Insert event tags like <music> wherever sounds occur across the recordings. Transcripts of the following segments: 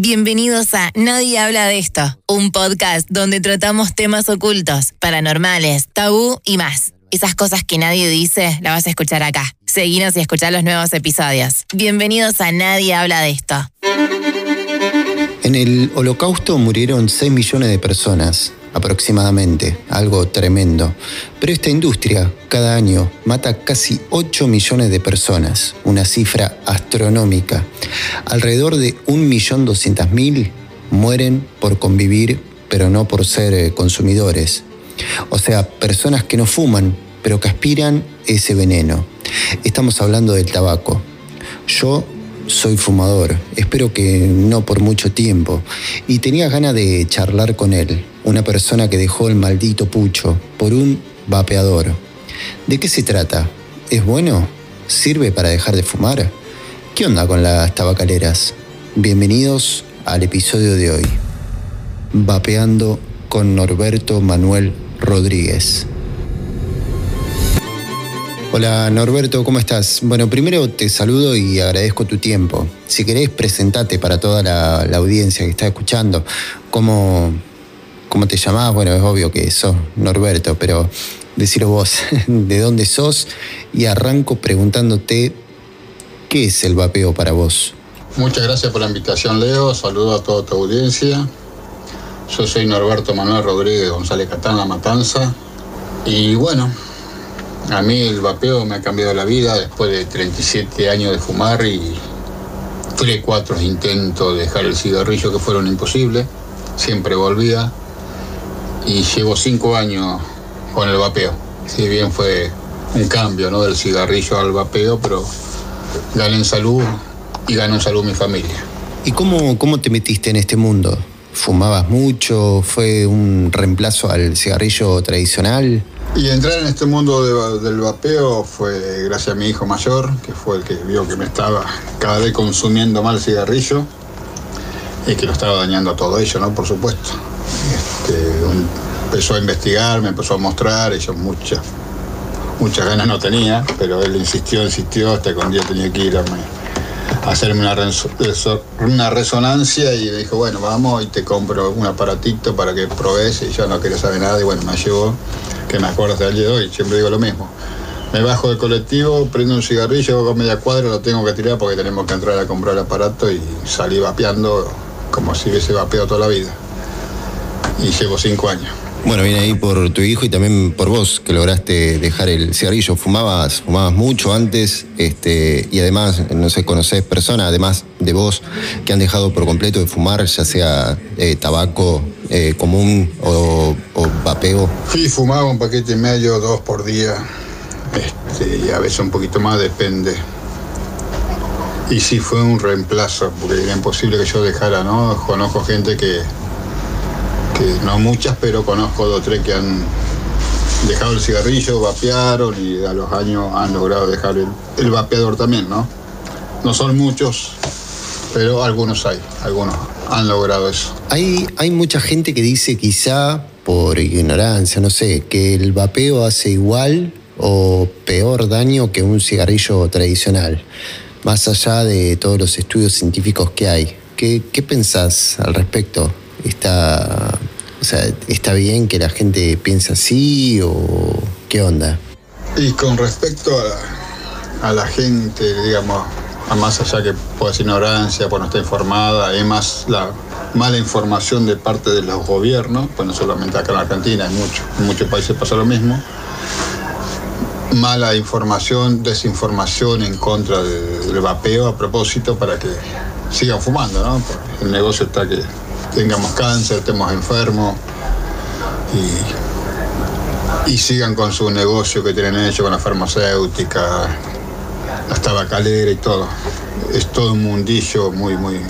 Bienvenidos a Nadie habla de esto, un podcast donde tratamos temas ocultos, paranormales, tabú y más. Esas cosas que nadie dice, las vas a escuchar acá. Seguinos y escuchar los nuevos episodios. Bienvenidos a Nadie habla de esto. En el holocausto murieron 6 millones de personas, aproximadamente, algo tremendo. Pero esta industria cada año mata casi 8 millones de personas, una cifra astronómica. Alrededor de 1.200.000 mueren por convivir, pero no por ser eh, consumidores. O sea, personas que no fuman, pero que aspiran ese veneno. Estamos hablando del tabaco. Yo soy fumador, espero que no por mucho tiempo, y tenía ganas de charlar con él, una persona que dejó el maldito pucho por un vapeador. ¿De qué se trata? ¿Es bueno? ¿Sirve para dejar de fumar? ¿Qué onda con las tabacaleras? Bienvenidos al episodio de hoy. Vapeando con Norberto Manuel Rodríguez. Hola Norberto, ¿cómo estás? Bueno, primero te saludo y agradezco tu tiempo. Si querés, presentate para toda la, audiencia que está escuchando. ¿Cómo, ¿Cómo te llamás? Bueno, es obvio que sos Norberto, pero decirlo vos, <laughs> ¿de dónde sos? Y arranco preguntándote, ¿qué es el vapeo para vos? Muchas gracias por la invitación, Leo. Saludo a toda tu audiencia. Yo soy Norberto Manuel Rodríguez González Catán, La Matanza. Y bueno, a mí el vapeo me ha cambiado la vida después de 37 años de fumar y tres, cuatro intentos de dejar el cigarrillo que fueron imposibles. Siempre volvía y llevo cinco años con el vapeo. Si bien fue un cambio ¿no? del cigarrillo al vapeo, pero gané en salud y ganó en salud mi familia. ¿Y cómo, cómo te metiste en este mundo? ¿Fumabas mucho? ¿Fue un reemplazo al cigarrillo tradicional? Y entrar en este mundo de- del vapeo fue gracias a mi hijo mayor, que fue el que vio que me estaba cada vez consumiendo mal cigarrillo y que lo estaba dañando a todo ello, ¿no? Por supuesto. Este, empezó a investigar, me empezó a mostrar, y yo muchas, muchas ganas no tenía, pero él insistió, insistió, hasta que un día tenía que ir a, hacerme una resonancia y me dijo, bueno, vamos y te compro un aparatito para que probes y yo no quería saber nada y bueno, me llevó, que me acuerdo hasta el de hoy, siempre digo lo mismo. Me bajo del colectivo, prendo un cigarrillo, hago media cuadra, lo tengo que tirar porque tenemos que entrar a comprar el aparato y salí vapeando como si hubiese vapeado toda la vida. Y llevo cinco años. Bueno, viene ahí por tu hijo y también por vos que lograste dejar el cigarrillo. Fumabas, fumabas mucho antes, este, y además, no sé, conocés personas, además de vos, que han dejado por completo de fumar, ya sea eh, tabaco eh, común o, o vapeo. Sí, fumaba un paquete y medio, dos por día. Este, y a veces un poquito más, depende. Y sí fue un reemplazo, porque era imposible que yo dejara, ¿no? Conozco gente que, no muchas, pero conozco dos o tres que han dejado el cigarrillo, vapearon y a los años han logrado dejar el, el vapeador también, ¿no? No son muchos, pero algunos hay, algunos han logrado eso. Hay, hay mucha gente que dice quizá por ignorancia, no sé, que el vapeo hace igual o peor daño que un cigarrillo tradicional, más allá de todos los estudios científicos que hay. ¿Qué, qué pensás al respecto? ¿Está, ¿Está bien que la gente piense así o qué onda? Y con respecto a, la gente, digamos, a más allá que pueda ser ignorancia, pues no está informada, es más la mala información de parte de los gobiernos, pues no solamente acá en Argentina, en muchos, países pasa lo mismo. Mala información, desinformación en contra de- del vapeo a propósito para que sigan fumando, ¿no? Porque el negocio está que tengamos cáncer, estemos enfermos y sigan con su negocio que tienen hecho con la farmacéutica, las tabacaleras y todo. Es todo un mundillo muy, muy.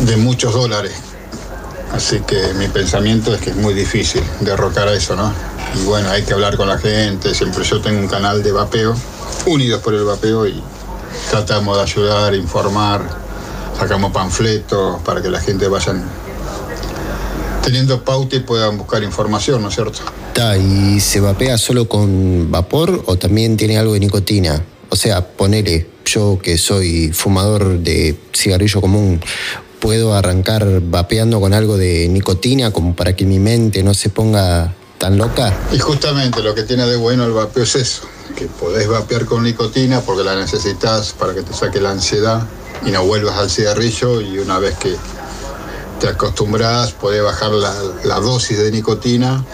de muchos dólares. Así que mi pensamiento es que es muy difícil derrocar a eso, ¿no? Y bueno, hay que hablar con la gente. Siempre yo tengo un canal de vapeo, unidos por el vapeo, y tratamos de ayudar, informar, sacamos panfletos para que la gente vayan teniendo pauta y puedan buscar información, ¿no es cierto? Ta, ¿Y se vapea solo con vapor o también tiene algo de nicotina? O sea, ponele, yo que soy fumador de cigarrillo común, puedo arrancar vapeando con algo de nicotina como para que mi mente no se ponga tan loca? Y justamente lo que tiene de bueno el vapeo es eso, que podés vapear con nicotina porque la necesitas para que te saque la ansiedad y no vuelvas al cigarrillo y una vez que te acostumbras podés bajar la, la dosis de nicotina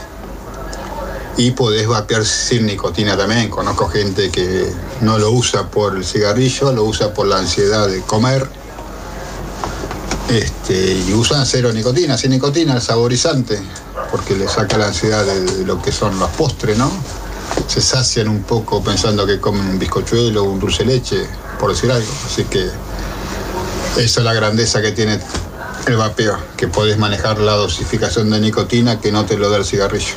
y podés vapear sin nicotina también. Conozco gente que no lo usa por el cigarrillo, lo usa por la ansiedad de comer. Este, y usan cero nicotina, sin nicotina, el saborizante, porque le saca la ansiedad de lo que son los postres, ¿no? Se sacian un poco pensando que comen un bizcochuelo o un dulce leche, por decir algo. Así que esa es la grandeza que tiene el vapeo, que podés manejar la dosificación de nicotina que no te lo da el cigarrillo.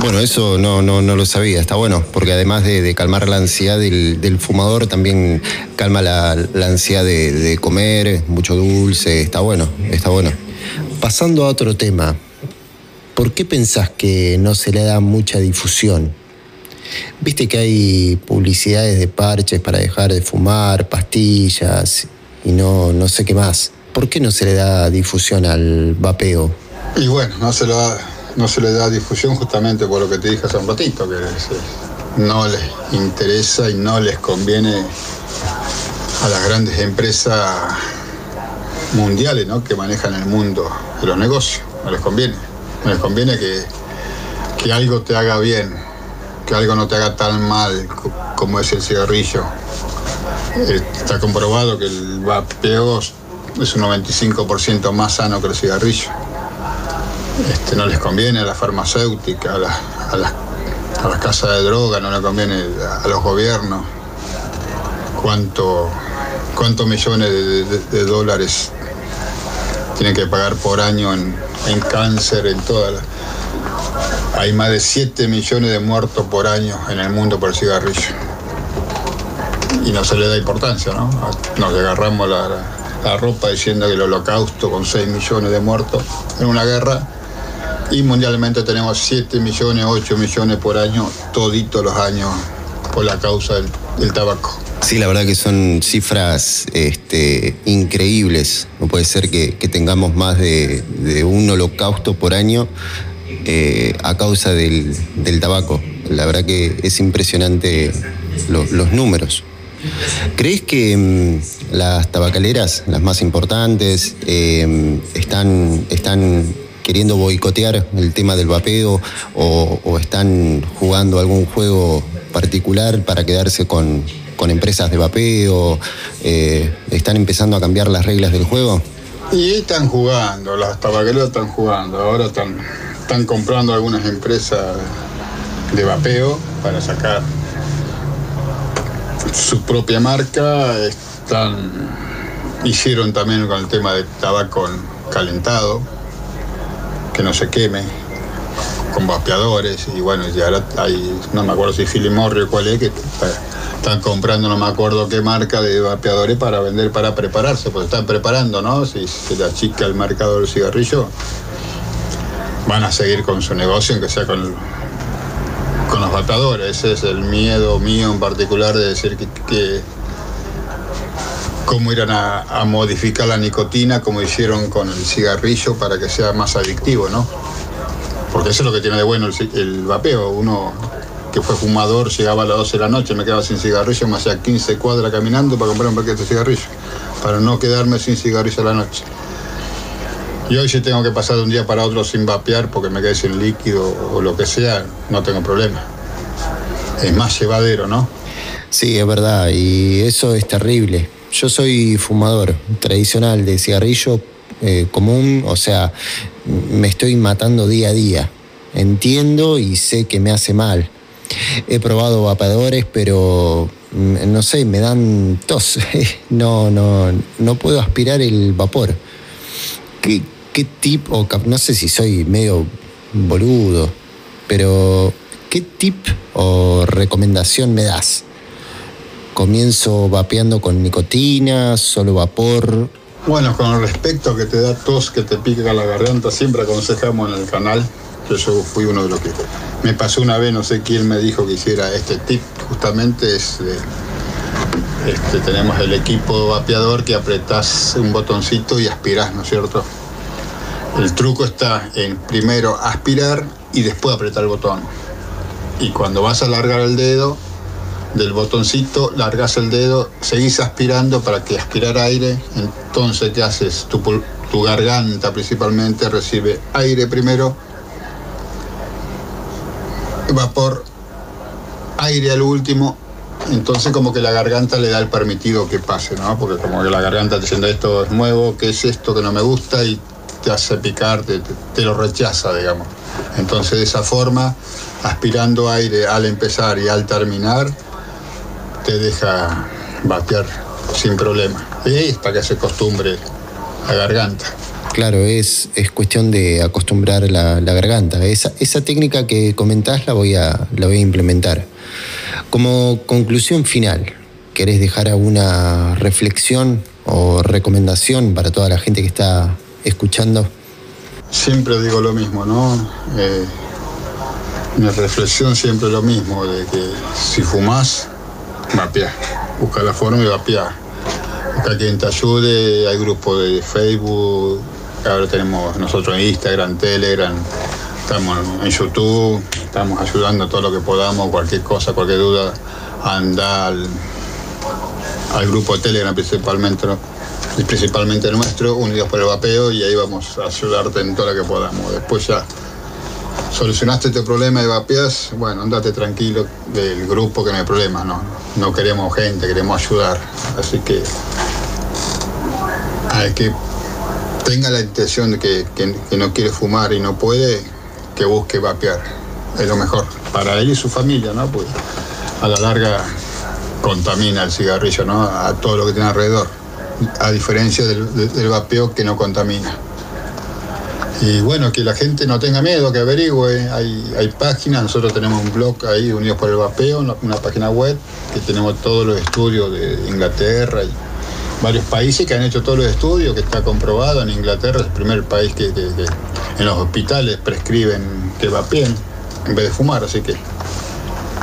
Bueno, eso no, no, no lo sabía, está bueno, porque además de, calmar la ansiedad del, fumador, también calma la, ansiedad de, comer, mucho dulce, está bueno, está bueno. Pasando a otro tema, ¿por qué pensás que no se le da mucha difusión? Viste que hay publicidades de parches para dejar de fumar, pastillas y no, no sé qué más. ¿Por qué no se le da difusión al vapeo? Y bueno, no se lo no se le da difusión justamente por lo que te dije hace un ratito, que no les interesa y no les conviene a las grandes empresas mundiales ¿no? que manejan el mundo de los negocios. No les conviene. No les conviene que, que algo te haga bien, que algo no te haga tan mal como es el cigarrillo. Está comprobado que el vapeo es un 95% más sano que el cigarrillo. Este, no les conviene a la farmacéutica, a, las casas de droga, no les conviene a, los gobiernos. ¿Cuánto, ¿Cuántos millones de, dólares tienen que pagar por año en, cáncer, en toda la... Hay más de 7 millones de muertos por año en el mundo por el cigarrillo. Y no se le da importancia, ¿no? Nos agarramos la, ropa diciendo que el holocausto con 6 millones de muertos en una guerra y mundialmente tenemos 7 millones, 8 millones por año, toditos los años, por la causa del, tabaco. Sí, la verdad que son cifras este, increíbles. No puede ser que, tengamos más de, un holocausto por año eh, a causa del, tabaco. La verdad que es impresionante los números. ¿Crees que mm, las tabacaleras, las más importantes, eh, están, están queriendo boicotear el tema del vapeo o, están jugando algún juego particular para quedarse con, empresas de vapeo? Eh, ¿Están empezando a cambiar las reglas del juego? Y están jugando, las tabacaleras están jugando. Ahora están, están comprando algunas empresas de vapeo para sacar su propia marca. Están, hicieron también con el tema de tabaco calentado que no se queme con vapeadores y bueno, y ahora hay, no me acuerdo si Philip Morris o cuál es, que están comprando no me acuerdo qué marca de vapeadores para vender, para prepararse, pues están preparando, ¿no? Si se le achica el mercado del cigarrillo, van a seguir con su negocio, aunque sea con, Ese es el miedo mío en particular de decir que cómo irán a, modificar la nicotina como hicieron con el cigarrillo para que sea más adictivo, ¿no? Porque eso es lo que tiene de bueno el, vapeo. Uno que fue fumador llegaba a las 12 de la noche, me quedaba sin cigarrillo, me hacía 15 cuadras caminando para comprar un paquete de cigarrillo, para no quedarme sin cigarrillo a la noche. Y hoy si tengo que pasar de un día para otro sin vapear porque me quedé sin líquido o lo que sea, no tengo problema. Es más llevadero, ¿no? Sí, es verdad, y eso es terrible. Yo soy fumador tradicional de cigarrillo eh, común, o sea, me estoy matando día a día. Entiendo y sé que me hace mal. He probado vapadores, pero mm, no sé, me dan tos. <laughs> No, no, no puedo aspirar el vapor. ¿Qué, qué tipo, no sé si soy medio boludo, pero ¿qué tip o recomendación me das? comienzo vapeando con nicotina, solo vapor. Bueno, con respecto a que te da tos, que te pica la garganta, siempre aconsejamos en el canal, que yo fui uno de los que me pasó una vez, no sé quién me dijo que hiciera este tip, justamente es este, tenemos el equipo vapeador que apretás un botoncito y aspirás, ¿no es cierto? El truco está en primero aspirar y después apretar el botón. Y cuando vas a alargar el dedo del botoncito, largas el dedo, seguís aspirando para que aspirar aire. Entonces, ¿qué haces? Tu, garganta principalmente recibe aire primero, vapor, aire al último entonces como que la garganta le da el permitido que pase, ¿no? Porque como que la garganta te diciendo esto es nuevo, ¿qué es esto que no me gusta? Y te hace picar, te, lo rechaza, digamos. Entonces de esa forma, aspirando aire al empezar y al terminar, te deja batear sin problema. Y para que se acostumbre la garganta. Claro, es, es cuestión de acostumbrar la, garganta. Esa, esa técnica que comentás la voy a, la voy a implementar. Como conclusión final, ¿querés dejar alguna reflexión o recomendación para toda la gente que está escuchando? Siempre digo lo mismo, ¿no? Eh, mi reflexión siempre lo mismo, de que si fumás, vapea. Busca la forma y vapea. Busca quien te ayude, hay grupos de Facebook, ahora tenemos nosotros Instagram, Telegram, estamos en YouTube, estamos ayudando todo lo que podamos, cualquier cosa, cualquier duda, anda al, grupo de Telegram principalmente, principalmente nuestro, Unidos por el Vapeo, y ahí vamos a ayudarte en todo lo que podamos. Después ya solucionaste este problema de vapeas, bueno, andate tranquilo del grupo que no hay problema, no, no queremos gente, queremos ayudar. Así que hay que tenga la intención de que, que no quiere fumar y no puede, que busque vapear. Es lo mejor para él y su familia, ¿no? Pues a la larga contamina el cigarrillo, ¿no? A todo lo que tiene alrededor, a diferencia del, vapeo que no contamina. Y bueno, que la gente no tenga miedo, que averigüe. Hay, hay páginas, nosotros tenemos un blog ahí, Unidos por el Vapeo, una, página web, que tenemos todos los estudios de Inglaterra y varios países que han hecho todos los estudios, que está comprobado. En Inglaterra es el primer país que en los hospitales prescriben que vapeen en vez de fumar, así que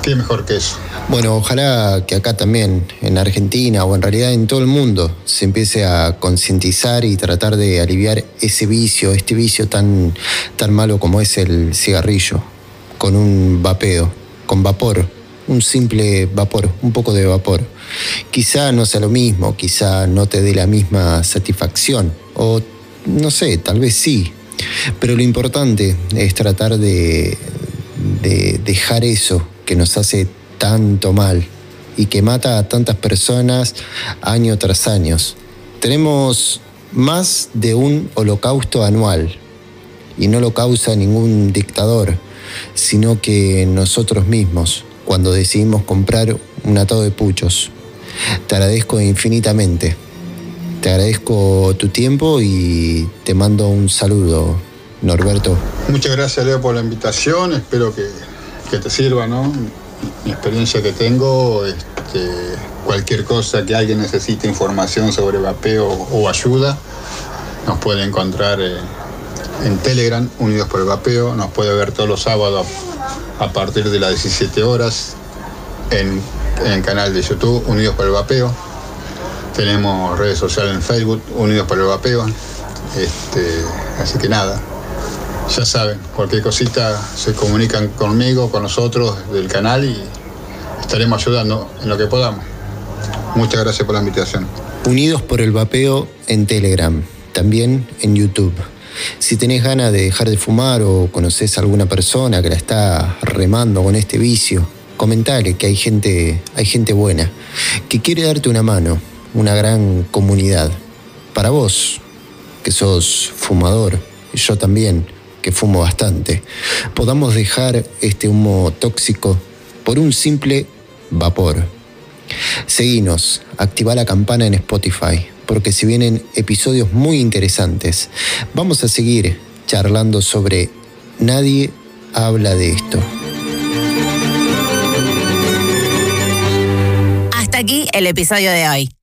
qué mejor que eso. Bueno, ojalá que acá también, en Argentina o en realidad en todo el mundo, se empiece a concientizar y tratar de aliviar ese vicio, este vicio tan, tan malo como es el cigarrillo, con un vapeo, con vapor, un simple vapor, un poco de vapor. Quizá no sea lo mismo, quizá no te dé la misma satisfacción, o no sé, tal vez sí, pero lo importante es tratar de, dejar eso que nos hace tanto mal y que mata a tantas personas año tras año. Tenemos más de un holocausto anual y no lo causa ningún dictador, sino que nosotros mismos, cuando decidimos comprar un atado de puchos. Te agradezco infinitamente. Te agradezco tu tiempo y te mando un saludo, Norberto. Muchas gracias, Leo, por la invitación. Espero que, te sirva, ¿no? Mi experiencia que tengo, este, cualquier cosa que alguien necesite información sobre vapeo o ayuda, nos puede encontrar eh, en Telegram, Unidos por el Vapeo. Nos puede ver todos los sábados a, partir de las 17 horas en, en el canal de YouTube, Unidos por el Vapeo tenemos redes sociales en Facebook, Unidos por el Vapeo. Este, así que nada, ya saben, cualquier cosita se comunican conmigo, con nosotros del canal y estaremos ayudando en lo que podamos. Muchas gracias por la invitación. Unidos por el Vapeo en Telegram, también en YouTube. Si tenés ganas de dejar de fumar o conoces a alguna persona que la está remando con este vicio, comentale que hay gente, hay gente buena, que quiere darte una mano una gran comunidad. Para vos, que sos fumador, y yo también, que fumo bastante, podamos dejar este humo tóxico por un simple vapor. Seguinos, activa la campana en Spotify, porque si vienen episodios muy interesantes, vamos a seguir charlando sobre Nadie habla de esto. Hasta aquí el episodio de hoy.